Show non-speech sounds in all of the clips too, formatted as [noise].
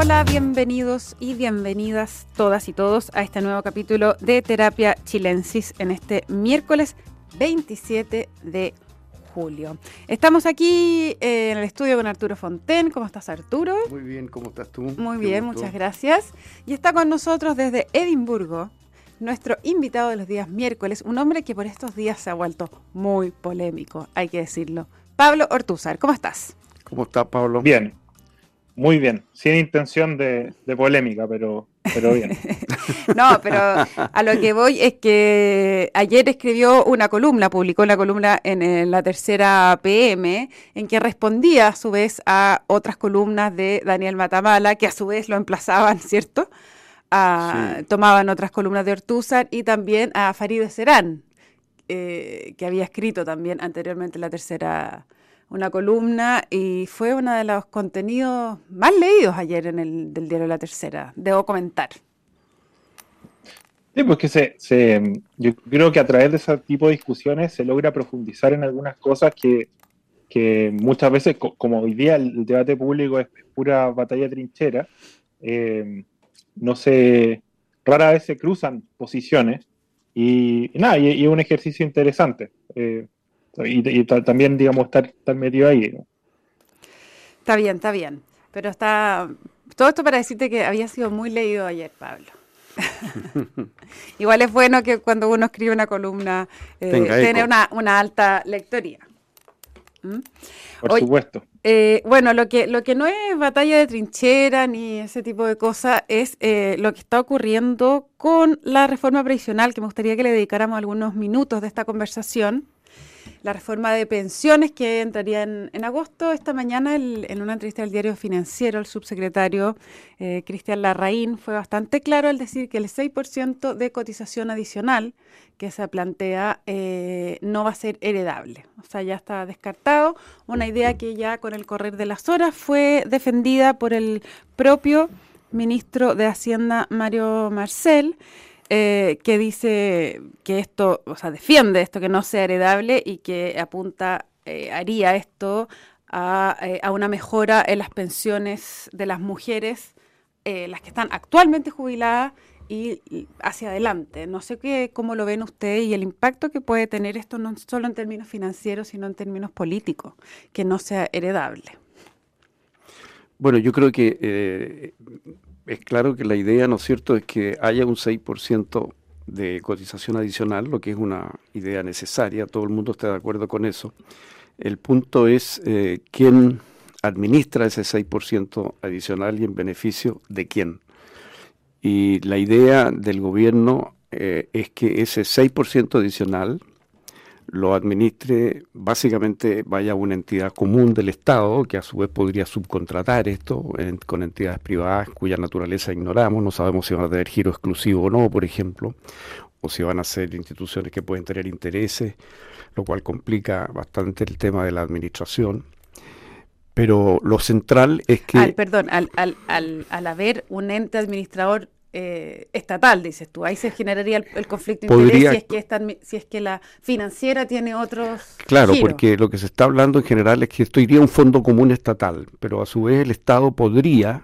Hola, bienvenidos y bienvenidas todas y todos a este nuevo capítulo de Terapia Chilensis en este miércoles 27 de julio. Estamos aquí eh, en el estudio con Arturo Fonten. ¿Cómo estás, Arturo? Muy bien, ¿cómo estás tú? Muy bien, muchas gracias. Y está con nosotros desde Edimburgo nuestro invitado de los días miércoles, un hombre que por estos días se ha vuelto muy polémico, hay que decirlo. Pablo Ortúzar, ¿cómo estás? ¿Cómo estás, Pablo? Bien, muy bien, sin intención de, polémica, pero, pero bien. [laughs] no, pero a lo que voy es que ayer escribió una columna, publicó una columna en, la tercera PM, en que respondía a su vez a otras columnas de Daniel Matamala, que a su vez lo emplazaban, ¿cierto? Tomaban otras columnas de Ortúzar y también a Farideh Serán, eh, que había escrito también anteriormente la tercera una columna y fue uno de los contenidos más leídos ayer en el del diario La Tercera, debo comentar. Sí, pues que se, yo creo que a través de ese tipo de discusiones se logra profundizar en algunas cosas que, muchas veces, como hoy día el, debate público es pura batalla trinchera, eh, no se, rara vez se cruzan posiciones y, nada, y, es un ejercicio interesante. Eh, y, también, digamos, estar, estar metido ahí. Está bien, está bien. Pero está. Todo esto para decirte que había sido muy leído ayer, Pablo. [laughs] Igual es bueno que cuando uno escribe una columna eh, tener una, una, alta lectoría. ¿Mm? Por supuesto. Eh, bueno, lo que, lo que no es batalla de trinchera ni ese tipo de cosas es eh, lo que está ocurriendo con la reforma previsional, que me gustaría que le dedicáramos algunos minutos de esta conversación la reforma de pensiones que entraría en, agosto. Esta mañana, en una entrevista del diario Financiero, el subsecretario eh, Cristian Larraín fue bastante claro al decir que el 6% de cotización adicional que se plantea eh, no va a ser heredable. O sea, ya está descartado. Una idea que ya con el correr de las horas fue defendida por el propio ministro de Hacienda, Mario Marcel. Eh, que dice que esto, o sea, defiende esto, que no sea heredable y que apunta, eh, haría esto eh, a, una mejora en las pensiones de las mujeres, las que están actualmente jubiladas y hacia adelante. No sé qué, cómo lo ven ustedes y el impacto que puede tener esto no solo en términos financieros, sino en términos políticos, que no sea heredable. Bueno, yo creo que es claro que la idea, ¿no es cierto?, es que haya un 6% de cotización adicional, lo que es una idea necesaria, todo el mundo está de acuerdo con eso. El punto es eh, quién administra ese 6% adicional y en beneficio de quién. Y la idea del gobierno eh, es que ese 6% adicional lo administre, básicamente vaya una entidad común del Estado, que a su vez podría subcontratar esto con entidades privadas cuya naturaleza ignoramos, no sabemos si van a tener giro exclusivo o no, por ejemplo, o si van a ser instituciones que pueden tener intereses, lo cual complica bastante el tema de la administración. Pero lo central es que... perdón, al, al, al, al haber un ente administrador eh, estatal, dices tú. Ahí se generaría el, conflicto de interés si es, que si es que la financiera tiene otros. Claro, porque lo que se está hablando en general es que esto iría a un fondo común estatal, pero a su vez el Estado podría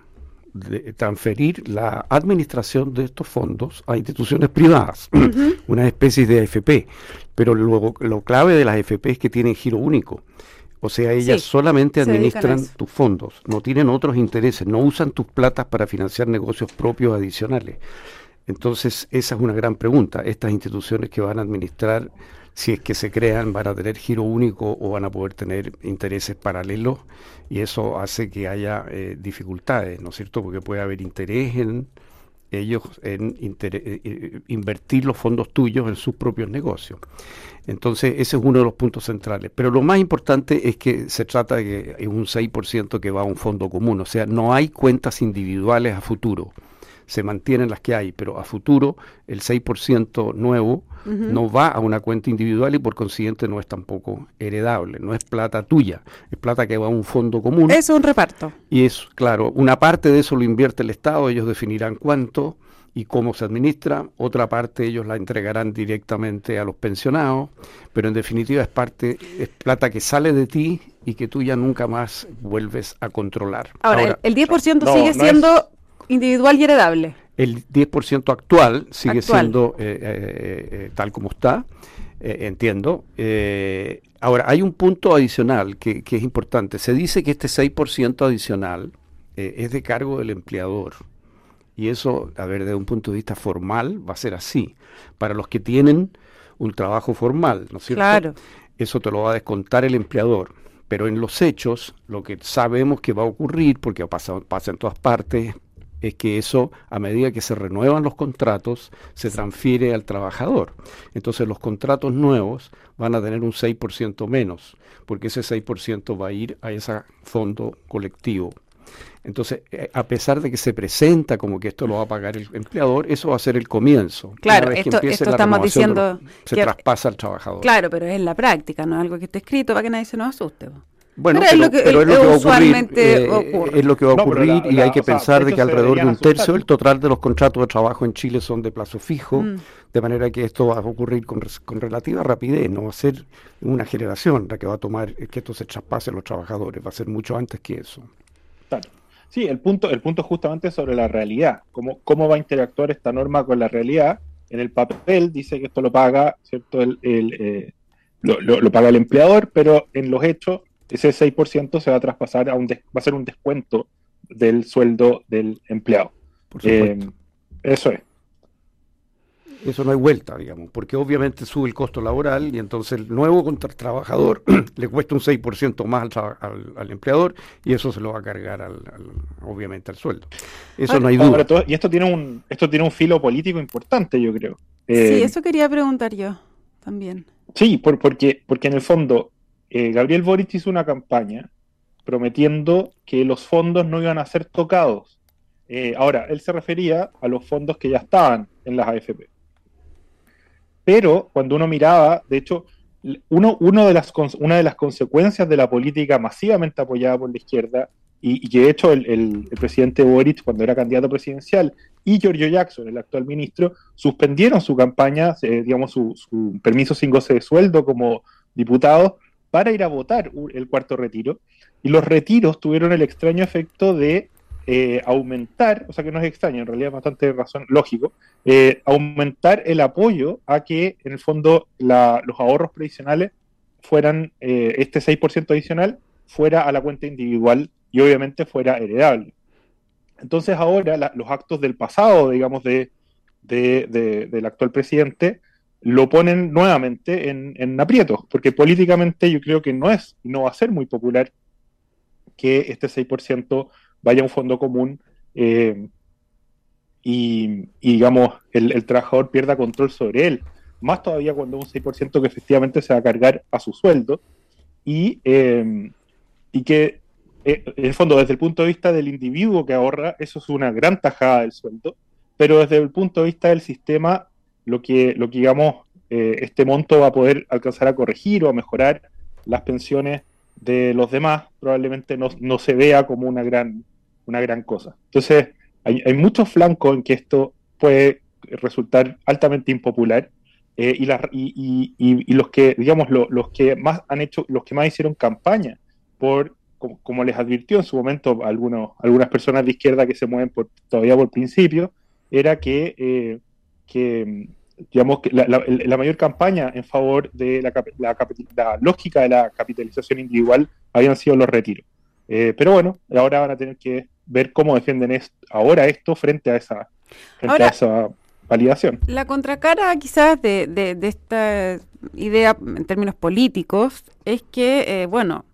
transferir la administración de estos fondos a instituciones privadas, [clears throat] una especie de AFP. Pero luego lo clave de las AFP es que tienen giro único. O sea, ellas solamente administran tus fondos, no tienen otros intereses, no usan tus platas para financiar negocios propios adicionales. Entonces, esa es una gran pregunta. Estas instituciones que van a administrar, si es que se crean, van a tener giro único o van a poder tener intereses paralelos y eso hace que haya eh, dificultades, ¿no es cierto? Porque puede haber interés en ellos en eh, eh, invertir los fondos tuyos en sus propios negocios. Entonces, ese es uno de los puntos centrales. Pero lo más importante es que se trata de un 6% que va a un fondo común, o sea, no hay cuentas individuales a futuro. Se mantienen las que hay, pero a futuro el 6% nuevo no va a una cuenta individual y por consiguiente no es tampoco heredable, no es plata tuya, es plata que va a un fondo común. Es un reparto. Y es, claro, una parte de eso lo invierte el Estado, ellos definirán cuánto, y cómo se administra, otra parte ellos la entregarán directamente a los pensionados, pero en definitiva es parte, es plata que sale de ti y que tú ya nunca más vuelves a controlar. Ahora, el 10% sigue siendo individual y heredable. El 10% actual sigue siendo eh, eh, eh, tal como está, entiendo. ahora, hay un punto adicional que, que, es importante. Se dice que este 6% adicional es de cargo del empleador. Y eso, a ver, desde un punto de vista formal, va a ser así. Para los que tienen un trabajo formal, ¿no es cierto? Claro. Eso te lo va a descontar el empleador. Pero en los hechos, lo que sabemos que va a ocurrir, porque pasa, pasa en todas partes, es que eso, a medida que se renuevan los contratos, se transfiere al trabajador. Entonces los contratos nuevos van a tener un 6% menos, porque ese 6% va a ir a ese fondo colectivo. Entonces, eh, a pesar de que se presenta como que esto lo va a pagar el empleador, eso va a ser el comienzo. Claro, esto, estamos diciendo... se traspasa al trabajador. Claro, pero es la práctica, no es algo que esté escrito para que nadie se nos asuste. Bueno, pero, es lo que, va a ocurrir. Eh, es lo que va a ocurrir y hay que pensar de que alrededor de un tercio del total de los contratos de trabajo en Chile son de plazo fijo, mm. de manera que esto va a ocurrir con, con, relativa rapidez, no va a ser una generación la que va a tomar que esto se traspase a los trabajadores, va a ser mucho antes que eso. Claro. Sí, el punto, el punto justamente sobre la realidad, cómo, cómo va a interactuar esta norma con la realidad. En el papel dice que esto lo paga, ¿cierto? El, eh, lo, lo paga el empleador, pero en los hechos ese 6% se va a traspasar a un va a ser un descuento del sueldo del empleado. Eh, eso es. Eso no hay vuelta, digamos, porque obviamente sube el costo laboral y entonces el nuevo trabajador [clears throat] le cuesta un 6% más al, empleador y eso se lo va a cargar al, obviamente al sueldo. Eso no hay duda. y esto tiene un esto tiene un filo político importante, yo creo. sí, eh, eso quería preguntar yo también. Sí, porque, porque en el fondo eh, Gabriel Boric hizo una campaña prometiendo que los fondos no iban a ser tocados. Eh, ahora, él se refería a los fondos que ya estaban en las AFP. Pero cuando uno miraba, de hecho, uno, de las, una de las consecuencias de la política masivamente apoyada por la izquierda, y, que de hecho el, presidente Boric, cuando era candidato presidencial, y Giorgio Jackson, el actual ministro, suspendieron su campaña, eh, digamos, su, su, permiso sin goce de sueldo como diputados, para ir a votar el cuarto retiro. Y los retiros tuvieron el extraño efecto de eh, aumentar, o sea que no es extraño, en realidad es bastante razón, lógico, eh, aumentar el apoyo a que en el fondo los ahorros previsionales fueran, eh, este 6% adicional fuera a la cuenta individual y obviamente fuera heredable. Entonces ahora los actos del pasado, digamos, de, del actual presidente, lo ponen nuevamente en, en aprietos, porque políticamente yo creo que no es, no va a ser muy popular que este 6% vaya a un fondo común eh, y, digamos, el, trabajador pierda control sobre él. Más todavía cuando un 6% que efectivamente se va a cargar a su sueldo y, eh, y que, eh, en el fondo, desde el punto de vista del individuo que ahorra, eso es una gran tajada del sueldo, pero desde el punto de vista del sistema lo que, lo que digamos, eh, este monto va a poder alcanzar a corregir o a mejorar las pensiones de los demás, probablemente no, no se vea como una gran, una gran cosa. Entonces, hay, hay muchos flancos en que esto puede resultar altamente impopular eh, y, y, y, y, los que, digamos, los que más han hecho, los que más hicieron campaña por, como, les advirtió en su momento algunos, algunas personas de izquierda que se mueven por, todavía por principio, era que, eh, que digamos que la, mayor campaña en favor de la, la, lógica de la capitalización individual habían sido los retiros. Eh, pero bueno, ahora van a tener que ver cómo defienden ahora esto frente a esa, frente a esa validación. La contracara quizás de, de, esta idea en términos políticos es que, eh, bueno,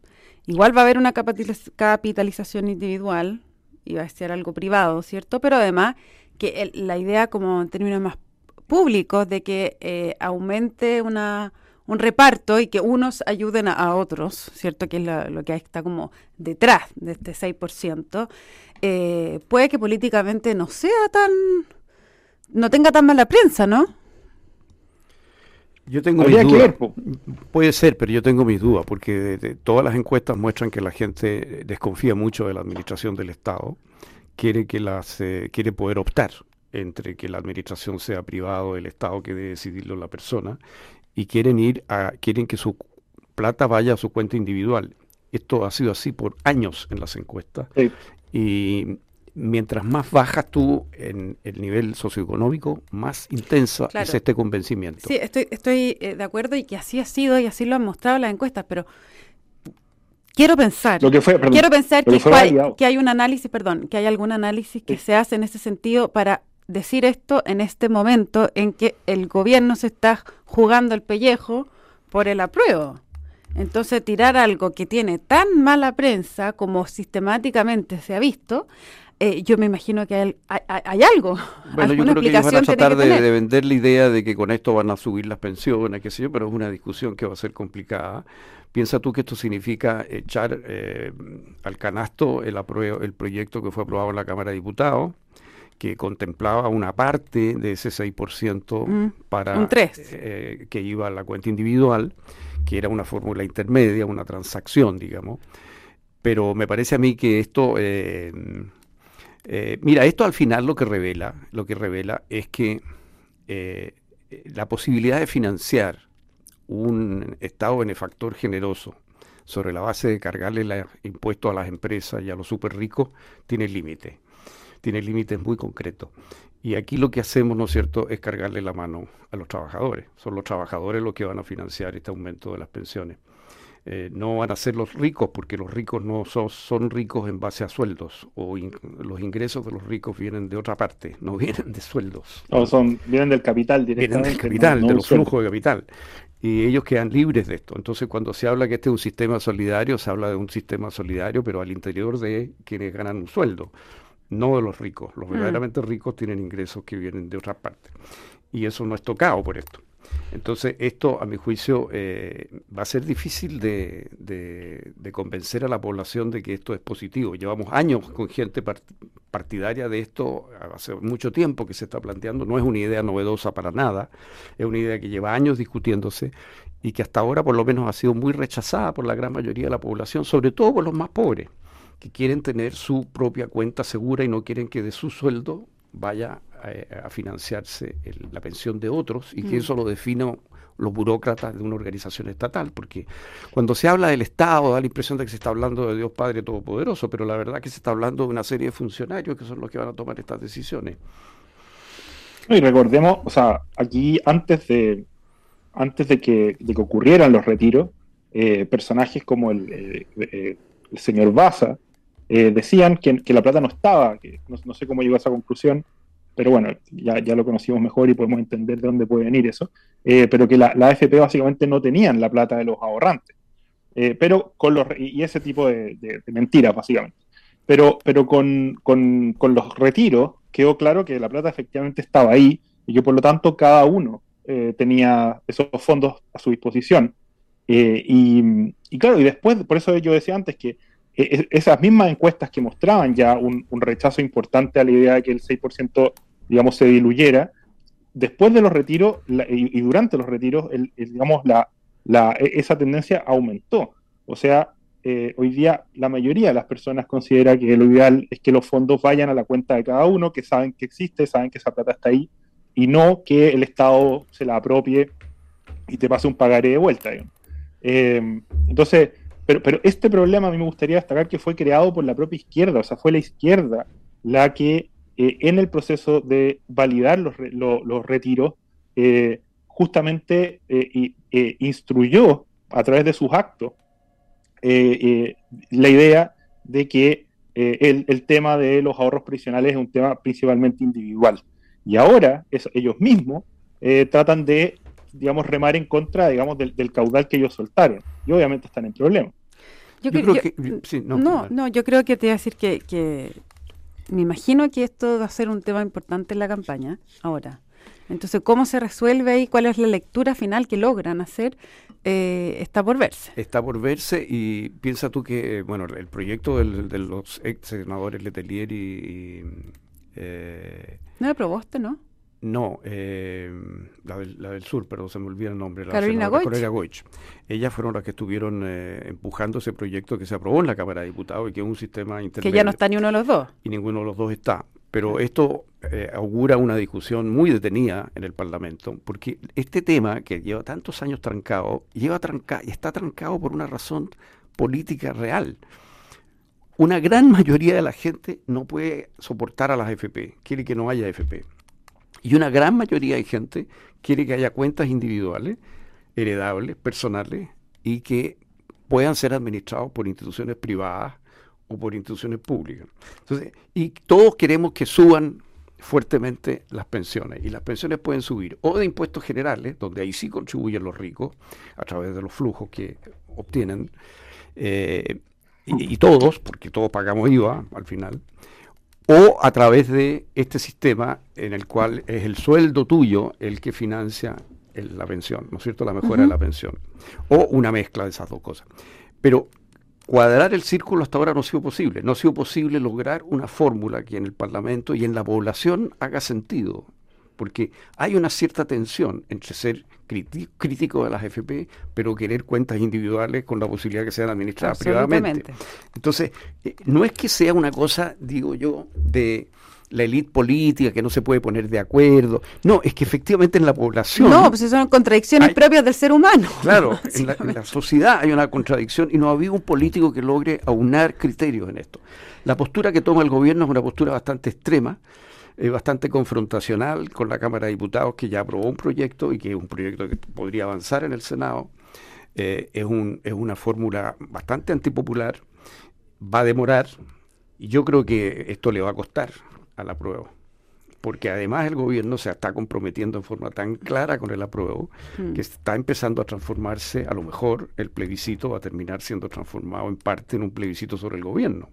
igual va a haber una capitalización individual y va a ser algo privado, ¿cierto? Pero además que la idea como en términos más públicos de que eh, aumente una, un reparto y que unos ayuden a, otros, ¿cierto? Que es lo que está como detrás de este 6%, eh, puede que políticamente no sea tan, no tenga tan mala prensa, ¿no? Yo tengo mis dudas. Puede ser, pero yo tengo mis dudas, porque todas las encuestas muestran que la gente desconfía mucho de la administración del Estado, quiere que las eh, quiere poder optar entre que la administración sea privada o el Estado que debe decidirlo la persona y quieren ir a quieren que su plata vaya a su cuenta individual Esto ha sido así por años en las encuestas. Y mientras más bajas tú en el nivel socioeconómico, más intensa es este convencimiento. Sí, estoy, estoy eh, de acuerdo y que así ha sido y así lo han mostrado las encuestas, pero quiero pensar, lo que fue, quiero pensar que, hay, que, hay, un análisis, perdón, que hay algún análisis que se hace en ese sentido para decir esto en este momento en que el gobierno se está jugando el pellejo por el apruebo. Entonces, tirar algo que tiene tan mala prensa como sistemáticamente se ha visto, eh, yo me imagino que hay, hay, algo. [laughs] Bueno, yo creo que ellos van a tratar de, vender la idea de que con esto van a subir las pensiones, qué sé yo, pero es una discusión que va a ser complicada. Piensa tú que esto significa echar eh, al canasto el, el proyecto que fue aprobado en la Cámara de Diputados, que contemplaba una parte de ese 6% mm, para eh, que iba a la cuenta individual, que era una fórmula intermedia, una transacción, digamos. Pero me parece a mí que esto eh, mira, esto al final lo que revela, lo que revela es que eh, la posibilidad de financiar un Estado benefactor generoso sobre la base de cargarle impuestos a las empresas y a los súper ricos tiene límites, tiene límites muy concretos. Y aquí lo que hacemos, ¿no es cierto?, es cargarle la mano a los trabajadores. Son los trabajadores los que van a financiar este aumento de las pensiones. Eh, no van a ser los ricos, porque los ricos no son, son ricos en base a sueldos, o los ingresos de los ricos vienen de otra parte, [laughs] no vienen de sueldos. O son, vienen del capital directamente. Vienen del capital, de los flujos de capital. Y ellos quedan libres de esto. Entonces, cuando se habla que este es un sistema solidario, se habla de un sistema solidario, pero al interior de quienes ganan un sueldo, no de los ricos. Los mm. verdaderamente ricos tienen ingresos que vienen de otra parte. Y eso no es tocado por esto. Entonces, esto, a mi juicio, eh, va a ser difícil de, convencer a la población de que esto es positivo. Llevamos años con gente partidaria de esto, hace mucho tiempo que se está planteando, no es una idea novedosa para nada, es una idea que lleva años discutiéndose y que hasta ahora por lo menos ha sido muy rechazada por la gran mayoría de la población, sobre todo por los más pobres, que quieren tener su propia cuenta segura y no quieren que de su sueldo vaya a, financiarse la pensión de otros y que mm. eso lo defino los burócratas de una organización estatal, porque cuando se habla del Estado da la impresión de que se está hablando de Dios Padre Todopoderoso, pero la verdad que se está hablando de una serie de funcionarios que son los que van a tomar estas decisiones. Y recordemos, o sea, aquí antes de antes de que, de que ocurrieran los retiros, eh, personajes como el, eh, eh, el señor Baza decían que, que, la plata no estaba, que no, no sé cómo llegó a esa conclusión, pero bueno, ya, ya, lo conocimos mejor y podemos entender de dónde puede venir eso, eh, pero que la, la, AFP básicamente no tenían la plata de los ahorrantes, eh, pero con los, y ese tipo de, mentiras básicamente. Pero, pero con, con, con, los retiros quedó claro que la plata efectivamente estaba ahí y que por lo tanto cada uno eh, tenía esos fondos a su disposición. Y, claro, y después, por eso yo decía antes que esas mismas encuestas que mostraban ya un, rechazo importante a la idea de que el 6% digamos, se diluyera, después de los retiros y, durante los retiros, digamos, la, la, e, esa tendencia aumentó. O sea, eh, hoy día la mayoría de las personas considera que lo ideal es que los fondos vayan a la cuenta de cada uno, que saben que existe, saben que esa plata está ahí, y no que el Estado se la apropie y te pase un pagaré de vuelta. Eh, entonces, pero, pero este problema a mí me gustaría destacar que fue creado por la propia izquierda, o sea, fue la izquierda la que eh, en el proceso de validar los, los, retiros, eh, justamente eh, instruyó a través de sus actos la idea de que el, tema de los ahorros previsionales es un tema principalmente individual. Y ahora ellos mismos tratan de, digamos, remar en contra, digamos, del, caudal que ellos soltaron. Y obviamente están en problemas. Yo, creo que, no, no, yo creo que te voy a decir que, que me imagino que esto va a ser un tema importante en la campaña ahora. Entonces, ¿cómo se resuelve y cuál es la lectura final que logran hacer? Eh, está por verse. Está por verse y piensa tú que, bueno, el proyecto de los ex senadores Letelier y... eh, no lo probaste, ¿no? No, eh, la, del, sur, pero se me olvida el nombre. La Carolina Goich. Ellas fueron las que estuvieron eh, empujando ese proyecto que se aprobó en la Cámara de Diputados y que es un sistema intermedio. Que ya no está ni uno de los dos. Y ninguno de los dos está. Pero esto eh, augura una discusión muy detenida en el Parlamento, porque este tema que lleva tantos años trancado, lleva tranca, está trancado por una razón política real. Una gran mayoría de la gente no puede soportar a las FP, quiere que no haya FP. Y una gran mayoría de gente quiere que haya cuentas individuales, heredables, personales, y que puedan ser administrados por instituciones privadas o por instituciones públicas. Entonces, y todos queremos que suban fuertemente las pensiones. Y las pensiones pueden subir o de impuestos generales, donde ahí sí contribuyen los ricos a través de los flujos que obtienen, eh, y, todos, porque todos pagamos IVA al final, o a través de este sistema en el cual es el sueldo tuyo el que financia la pensión, ¿no es cierto? La mejora de la pensión. O una mezcla de esas dos cosas. Pero cuadrar el círculo hasta ahora no ha sido posible. No ha sido posible lograr una fórmula que en el Parlamento y en la población haga sentido. Porque hay una cierta tensión entre ser crítico de las FP, pero querer cuentas individuales con la posibilidad que sean administradas privadamente. Entonces, eh, no es que sea una cosa, digo yo, de la élite política que no se puede poner de acuerdo. No, es que efectivamente en la población. No, pues son contradicciones propias del ser humano. [laughs] Claro, en la, sociedad hay una contradicción y no ha habido un político que logre aunar criterios en esto. La postura que toma el gobierno es una postura bastante extrema, eh, bastante confrontacional con la Cámara de Diputados que ya aprobó un proyecto y que es un proyecto que podría avanzar en el Senado. Eh, es, un, es una fórmula bastante antipopular, va a demorar y yo creo que esto le va a costar al apruebo. Porque además el gobierno se está comprometiendo en forma tan clara con el apruebo mm. que está empezando a transformarse, a lo mejor el plebiscito va a terminar siendo transformado en parte en un plebiscito sobre el gobierno.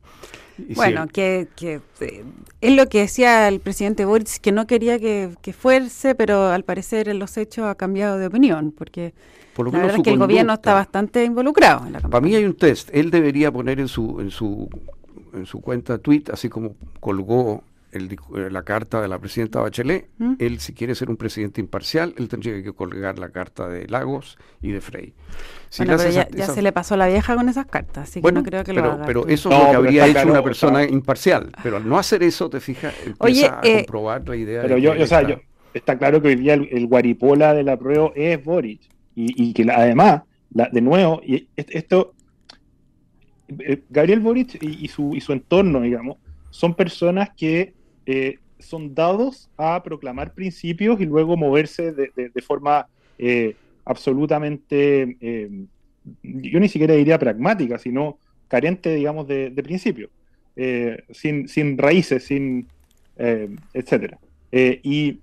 bueno, que, que eh, es lo que decía el presidente Boris, que no quería que, fuerce, pero al parecer en los hechos ha cambiado de opinión, porque Por lo la verdad es que el gobierno está bastante involucrado en la Para mí hay un test, él debería poner en su, en su, en su cuenta tweet, así como colgó eh, la carta de la presidenta Bachelet, ¿Mm? él si quiere ser un presidente imparcial, él tendría que colgar la carta de Lagos y de Frey. pero ya, se le pasó la vieja con esas cartas, así que no creo que pero, lo haga. Pero eso es lo que habría hecho una persona imparcial. Pero al no hacer eso, te fijas, empieza a eh, comprobar la idea. Pero yo, o sea, yo, está claro que hoy día el, guaripola de la prueba es Boric. Y, que además, de nuevo, y esto, eh, Gabriel Boric y, su, y su entorno, digamos, son personas que eh, son dados a proclamar principios y luego moverse de, forma eh, absolutamente, eh, yo ni siquiera diría pragmática, sino carente, digamos, de, principios, sin, sin, raíces, sin, etcétera. Y,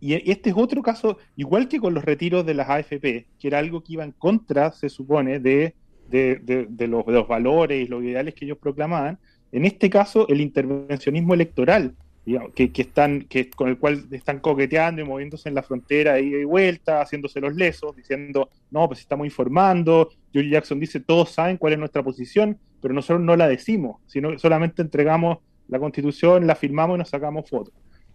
y, este es otro caso, igual que con los retiros de las AFP, que era algo que iba en contra, se supone, de, los, de los valores y los ideales que ellos proclamaban, en este caso, el intervencionismo electoral que, están, que, con el cual están coqueteando y moviéndose en la frontera ida y vuelta, haciéndose los lesos, diciendo, no, pues estamos informando. George Jackson dice, todos saben cuál es nuestra posición, pero nosotros no la decimos, sino solamente entregamos la constitución, la firmamos y nos sacamos fotos.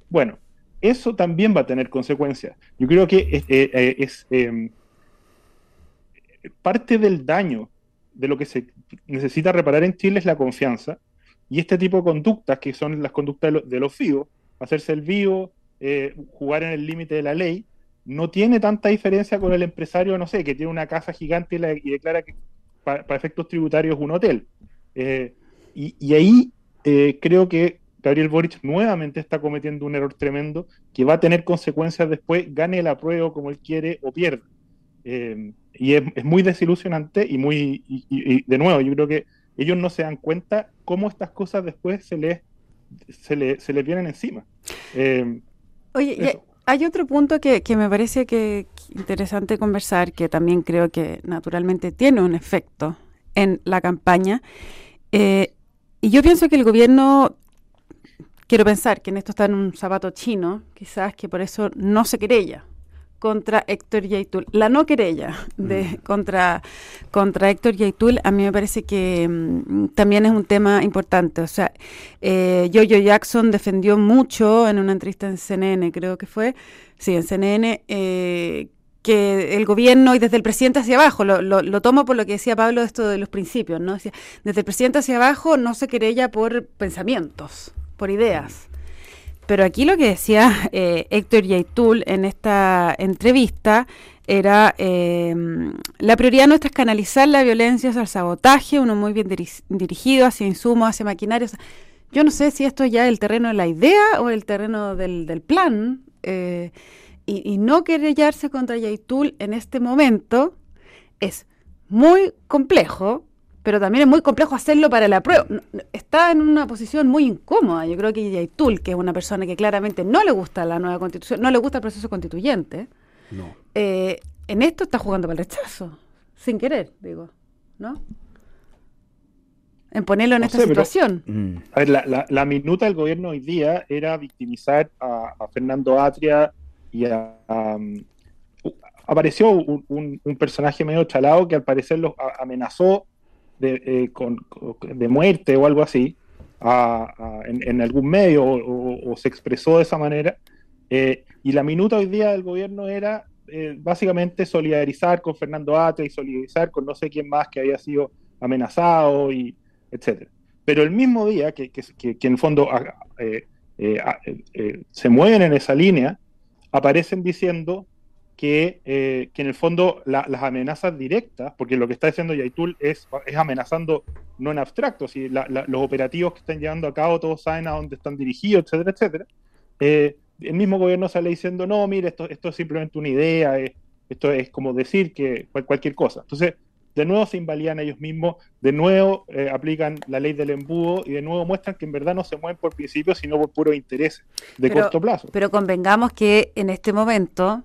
Bueno, eso también va a tener consecuencias. Yo creo que es, eh, eh, em, parte del daño de lo que se necesita reparar en Chile es la confianza y este tipo de conductas, que son las conductas de, los vivos, hacerse el vivo, eh, jugar en el límite de la ley, no tiene tanta diferencia con el empresario, no sé, que tiene una casa gigante y, declara que para, efectos tributarios un hotel. Eh, y, ahí eh, creo que Gabriel Boric nuevamente está cometiendo un error tremendo que va a tener consecuencias después, gane el apruebo como él quiere o pierda. y es, muy desilusionante y muy, y, de nuevo, yo creo que ellos no se dan cuenta cómo estas cosas después se les, se le, se les vienen encima. Eh, Oye, hay otro punto que, que me parece que interesante conversar, que también creo que naturalmente tiene un efecto en la campaña. Eh, y yo pienso que el gobierno, quiero pensar que en esto está en un zapato chino, quizás que por eso no se querella contra Héctor Yaitul. La no querella de, mm. contra, contra Héctor Yaitul a mí me parece que mm, también es un tema importante. O sea, eh, Jojo Jackson defendió mucho en una entrevista en CNN, creo que fue, sí, en CNN, eh, que el gobierno y desde el presidente hacia abajo, lo, lo, tomo por lo que decía Pablo esto de los principios, ¿no? Decía, desde el presidente hacia abajo no se querella por pensamientos, por ideas. Pero aquí lo que decía [laughs] eh, Héctor Yaitul en esta entrevista era eh, la prioridad nuestra es canalizar la violencia hacia el sabotaje, uno muy bien dirigido hacia insumos, hacia maquinarios. Yo no sé si esto ya es el terreno de la idea o el terreno del, plan. Eh, y, y, no querellarse contra Yaitul en este momento es muy complejo, pero también es muy complejo hacerlo para la prueba. Está en una posición muy incómoda. Yo creo que Yaitul, que es una persona que claramente no le gusta la nueva constitución, no le gusta el proceso constituyente, no. Eh, en esto está jugando para el rechazo, sin querer, digo, ¿no? En ponerlo en esta situación. Mm. a ver, la, minuta del gobierno hoy día era victimizar a, Fernando Atria y a, um, apareció un, personaje medio chalado que al parecer los amenazó de, eh, con, de, muerte o algo así en, algún medio o, se expresó de esa manera. Eh, y la minuta hoy día del gobierno era eh, básicamente solidarizar con Fernando Ate y solidarizar con no sé quién más que había sido amenazado, y etcétera. Pero el mismo día que, que, que, en fondo eh, eh, se mueven en esa línea, aparecen diciendo que, que en el fondo las amenazas directas, porque lo que está diciendo Yaitul es, es amenazando no en abstracto, si los operativos que están llevando a cabo todos saben a dónde están dirigidos, etcétera, etcétera el mismo gobierno sale diciendo, no, mire, esto, esto es simplemente una idea, esto es como decir que cualquier cosa. Entonces, de nuevo se invalidan ellos mismos, de nuevo eh, aplican la ley del embudo y de nuevo muestran que en verdad no se mueven por principios, sino por puro interés de corto plazo. Pero convengamos que en este momento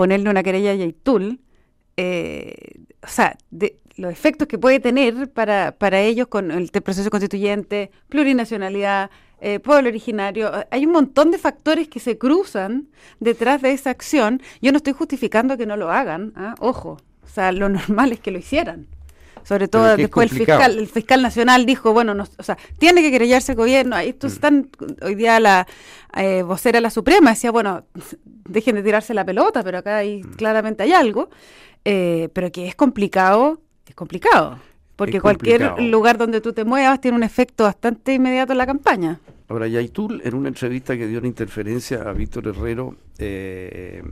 ponerle una querella a Yaitul, eh, o sea, de, los efectos que puede tener para, para ellos con el proceso constituyente, plurinacionalidad, eh, pueblo originario. Hay un montón de factores que se cruzan detrás de esa acción. Yo no estoy justificando que no lo hagan, ¿ah? ojo. O sea, lo normal es que lo hicieran. Sobre todo después el fiscal, el fiscal nacional dijo, bueno, no, o sea, tiene que querellarse el gobierno. Esto mm. están, hoy día la eh, vocera de la Suprema decía, bueno, dejen de tirarse la pelota, pero acá hay, mm. claramente hay algo. Eh, pero que es complicado, es complicado. Porque cualquier lugar donde tú te muevas tiene un efecto bastante inmediato en la campaña. Ahora, Yaitul, en una entrevista que dio una interferencia a Víctor Herrero, eh,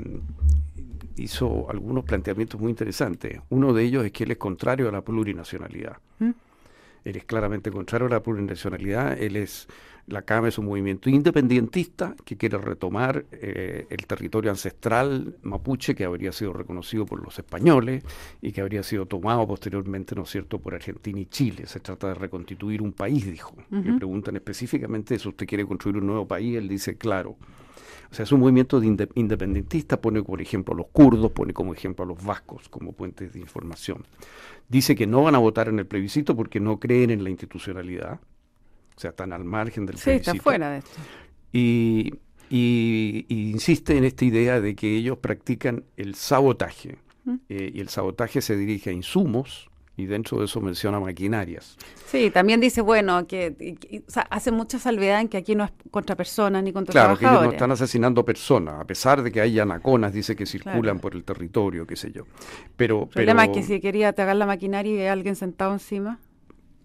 hizo algunos planteamientos muy interesantes. Uno de ellos es que él es contrario a la plurinacionalidad. ¿Mm? Él es claramente contrario a la plurinacionalidad. Él es la CAM es un movimiento independentista que quiere retomar eh, el territorio ancestral mapuche que habría sido reconocido por los españoles y que habría sido tomado posteriormente, ¿no es cierto?, por Argentina y Chile. Se trata de reconstituir un país, dijo. Le preguntan específicamente si usted quiere construir un nuevo país, él dice, claro. O sea, es un movimiento independentista, pone por ejemplo a los kurdos, pone como ejemplo a los vascos como puentes de información. Dice que no van a votar en el plebiscito porque no creen en la institucionalidad o sea, están al margen del sí, está fuera de esto. Y, insiste en esta idea de que ellos practican el sabotaje. ¿Mm? Eh, y el sabotaje se dirige a insumos y dentro de eso menciona maquinarias. Sí, también dice, bueno, que, hace mucha salvedad en que aquí no es contra personas ni contra trabajadores. Claro, que ellos no están asesinando personas, a pesar de que hay anaconas, dice que circulan por el territorio, qué sé yo. Pero, el problema es que si quería atacar la maquinaria y hay alguien sentado encima.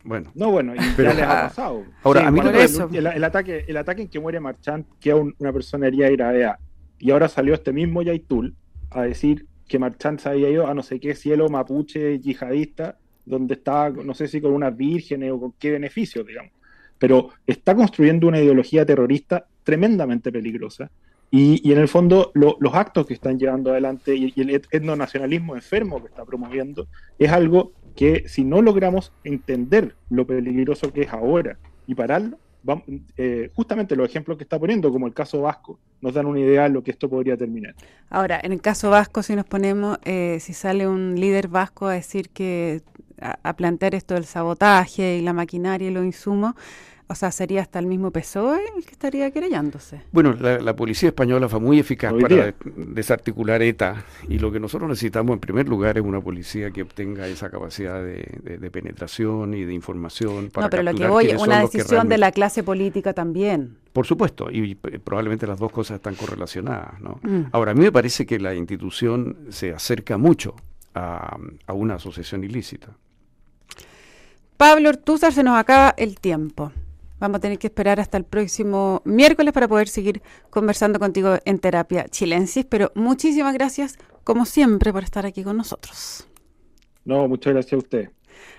Bueno. No, bueno, ya les ha pasado. Ahora, a mí el, el, ataque, el ataque en que muere Marchand queda una persona herida gravedad. Y ahora salió este mismo Yaitul a decir que Marchand se había ido a no sé qué cielo mapuche yihadista, donde estaba, no sé si con unas vírgenes o con qué beneficio, digamos. Pero está construyendo una ideología terrorista tremendamente peligrosa. Y, en el fondo, los actos que están llevando adelante y, y el etnonacionalismo enfermo que está promoviendo es algo que si no logramos entender lo peligroso que es ahora y pararlo, eh, justamente los ejemplos que está poniendo, como el caso vasco, nos dan una idea de lo que esto podría terminar. Ahora, en el caso vasco, si nos ponemos, eh, si sale un líder vasco a decir que, a plantear esto del sabotaje y la maquinaria y los insumos, o sea, sería hasta el mismo PSOE el que estaría querellándose. Bueno, la, policía española fue muy eficaz para desarticular ETA y lo que nosotros necesitamos en primer lugar es una policía que obtenga esa capacidad de, penetración y de información para No, pero lo que voy es una decisión de la clase política también. Por supuesto, y probablemente las dos cosas están correlacionadas. ¿no? Mm. Ahora, a mí me parece que la institución se acerca mucho a, a una asociación ilícita. Pablo Ortúzar, se nos acaba el tiempo. Vamos a tener que esperar hasta el próximo miércoles para poder seguir conversando contigo en Terapia Chilensis, pero muchísimas gracias como siempre, por estar aquí con nosotros. No, muchas gracias a usted.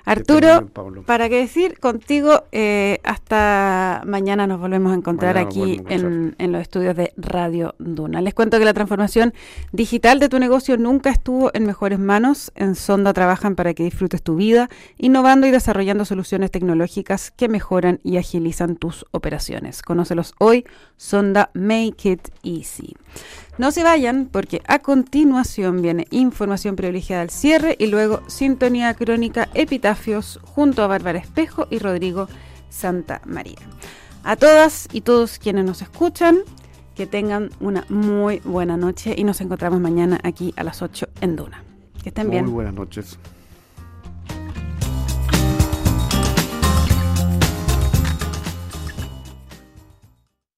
Arturo, para qué decir, contigo eh, hasta mañana nos volvemos a encontrar aquí en, en, los estudios de Radio Duna. Les cuento que la transformación digital de tu negocio nunca estuvo en mejores manos. En Sonda trabajan para que disfrutes tu vida, innovando y desarrollando soluciones tecnológicas que mejoran y agilizan tus operaciones. Conócelos hoy, Sonda Make It Easy. No se vayan porque a continuación viene información privilegiada al cierre y luego sintonía crónica epitafios junto a Bárbara Espejo y Rodrigo Santa María. A todas y todos quienes nos escuchan, que tengan una muy buena noche y nos encontramos mañana aquí a las 8 en Duna. Que estén bien. Muy buenas noches.